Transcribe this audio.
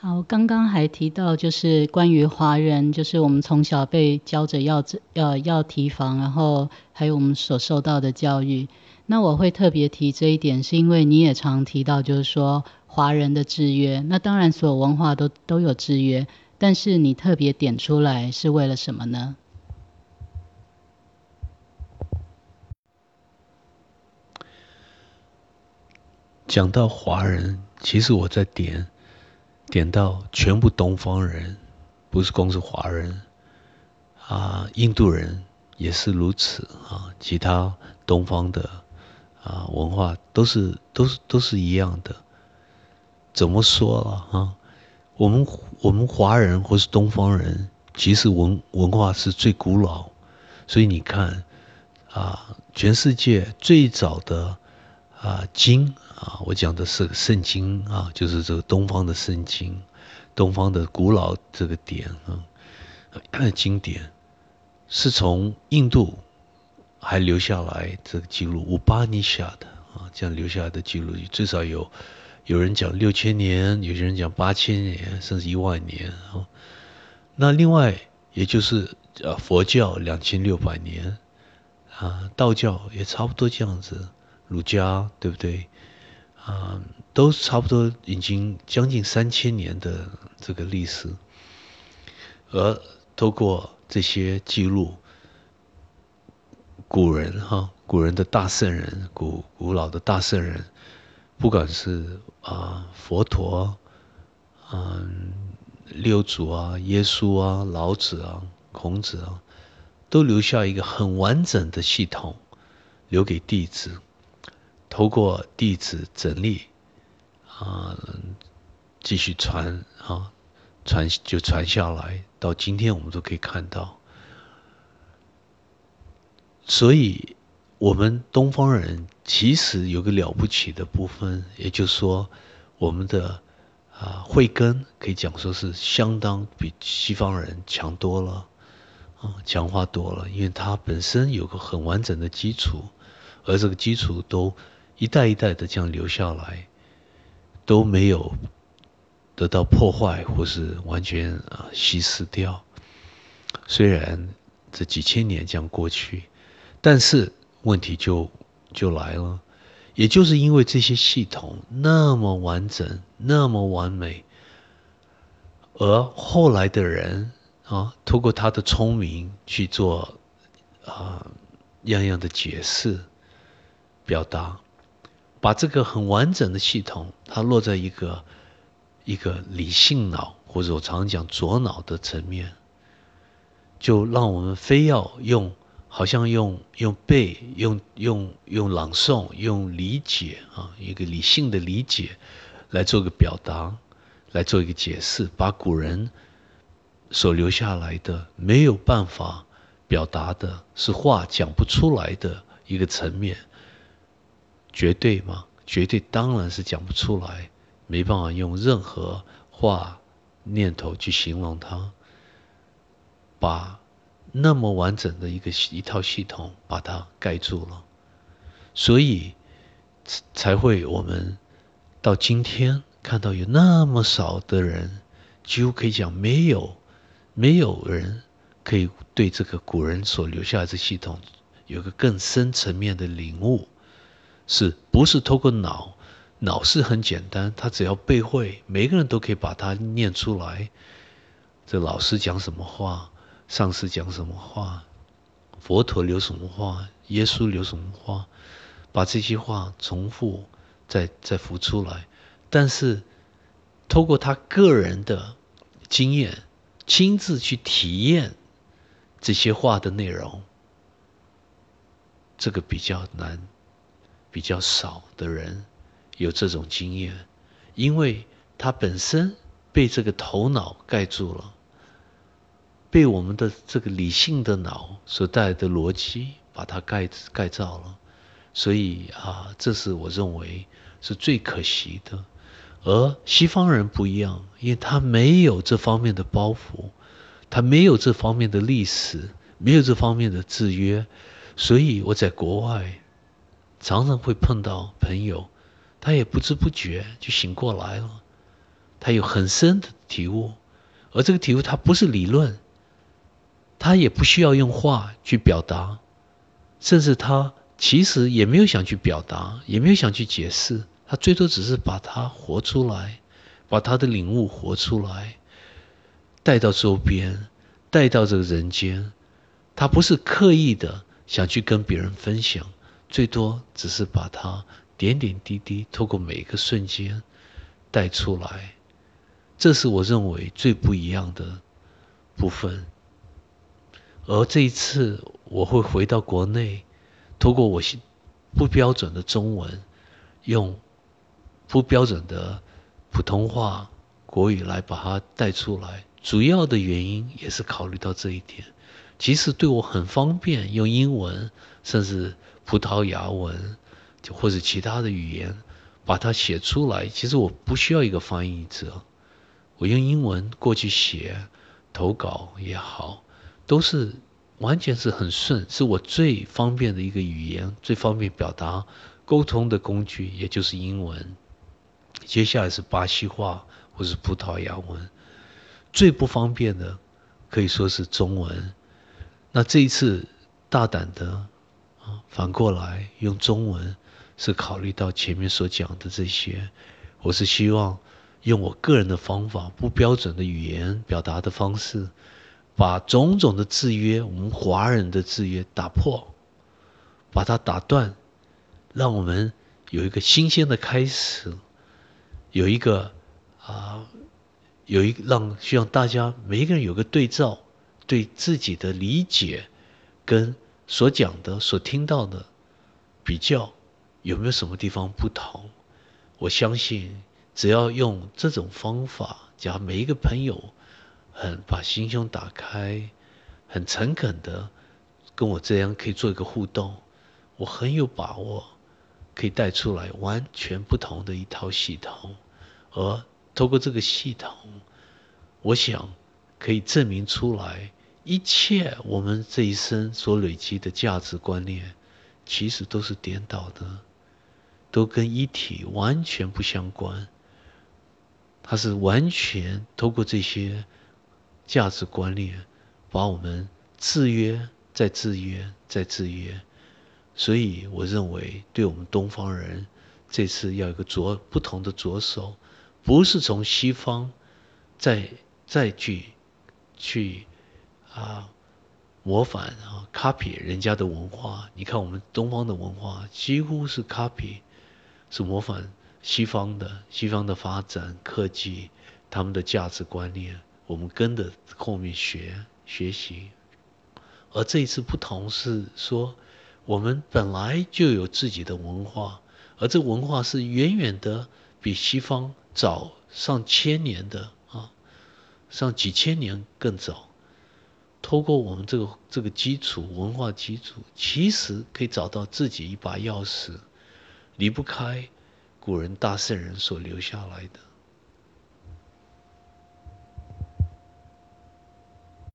好，刚刚还提到就是关于华人，就是我们从小被教着要要要提防，然后还有我们所受到的教育。那我会特别提这一点，是因为你也常提到，就是说华人的制约。那当然，所有文化都都有制约，但是你特别点出来是为了什么呢？讲到华人，其实我在点。点到全部东方人，不是光是华人啊，印度人也是如此啊，其他东方的啊文化都是都是都是一样的。怎么说了啊？我们我们华人或是东方人，其实文文化是最古老，所以你看啊，全世界最早的啊经。啊，我讲的是圣经啊，就是这个东方的圣经，东方的古老这个点啊，经典是从印度还留下来这个记录，五巴尼下的啊，这样留下来的记录，最少有有人讲六千年，有些人讲八千年，甚至一万年啊。那另外也就是呃佛教两千六百年啊，道教也差不多这样子，儒家对不对？啊，都差不多已经将近三千年的这个历史，而透过这些记录，古人哈，古人的大圣人，古古老的大圣人，不管是啊佛陀，嗯六祖啊，耶稣啊，老子啊，孔子啊，都留下一个很完整的系统，留给弟子。透过弟子整理，啊，继续传啊，传就传下来，到今天我们都可以看到。所以，我们东方人其实有个了不起的部分，也就是说，我们的啊慧根可以讲说是相当比西方人强多了，啊，强化多了，因为它本身有个很完整的基础，而这个基础都。一代一代的这样留下来，都没有得到破坏或是完全啊稀释掉。虽然这几千年这样过去，但是问题就就来了。也就是因为这些系统那么完整、那么完美，而后来的人啊，通过他的聪明去做啊样样的解释、表达。把这个很完整的系统，它落在一个一个理性脑，或者我常讲左脑的层面，就让我们非要用，好像用用背，用用用朗诵，用理解啊，一个理性的理解来做个表达，来做一个解释，把古人所留下来的没有办法表达的，是话讲不出来的一个层面。绝对吗？绝对当然是讲不出来，没办法用任何话念头去形容它。把那么完整的一个一套系统把它盖住了，所以才会我们到今天看到有那么少的人，几乎可以讲没有没有人可以对这个古人所留下的系统有个更深层面的领悟。是不是透过脑？脑是很简单，他只要背会，每个人都可以把它念出来。这老师讲什么话，上司讲什么话，佛陀留什么话，耶稣留什么话，把这些话重复再再浮出来。但是，透过他个人的经验，亲自去体验这些话的内容，这个比较难。比较少的人有这种经验，因为他本身被这个头脑盖住了，被我们的这个理性的脑所带来的逻辑把它盖盖造了，所以啊，这是我认为是最可惜的。而西方人不一样，因为他没有这方面的包袱，他没有这方面的历史，没有这方面的制约，所以我在国外。常常会碰到朋友，他也不知不觉就醒过来了，他有很深的体悟，而这个体悟它不是理论，他也不需要用话去表达，甚至他其实也没有想去表达，也没有想去解释，他最多只是把它活出来，把他的领悟活出来，带到周边，带到这个人间，他不是刻意的想去跟别人分享，最多只是把它点点滴滴透过每一个瞬间带出来。这是我认为最不一样的部分，而这一次我会回到国内，通过我不标准的中文，用不标准的普通话国语来把它带出来。主要的原因也是考虑到这一点。其实对我很方便，用英文甚至葡萄牙文，就或者其他的语言把它写出来。其实我不需要一个翻译者。我用英文过去写投稿也好，都是完全是很顺，是我最方便的一个语言，最方便表达沟通的工具，也就是英文。接下来是巴西话或是葡萄牙文，最不方便的可以说是中文。那这一次大胆的，反过来用中文，是考虑到前面所讲的这些，我是希望。用我个人的方法，不标准的语言表达的方式，把种种的制约，我们华人的制约打破，把它打断，让我们有一个新鲜的开始，有一个啊，有一让希望大家每一个人有个对照，对自己的理解跟所讲的、所听到的比较，有没有什么地方不同？我相信。只要用这种方法，只要每一个朋友很把心胸打开，很诚恳的跟我这样可以做一个互动，我很有把握可以带出来完全不同的一套系统，而透过这个系统，我想可以证明出来一切我们这一生所累积的价值观念，其实都是颠倒的，都跟一体完全不相关。它是完全通过这些价值观念，把我们制约、再制约、再制约。所以，我认为，对我们东方人，这次要有个着不同的着手，不是从西方再再去去啊模仿啊 copy 人家的文化。你看，我们东方的文化几乎是 copy，是模仿。西方的西方的发展科技，他们的价值观念，我们跟着后面学学习。而这一次不同是说，我们本来就有自己的文化，而这文化是远远的比西方早上千年的啊，上几千年更早。透过我们这个这个基础文化基础，其实可以找到自己一把钥匙，离不开。古人大圣人所留下来的。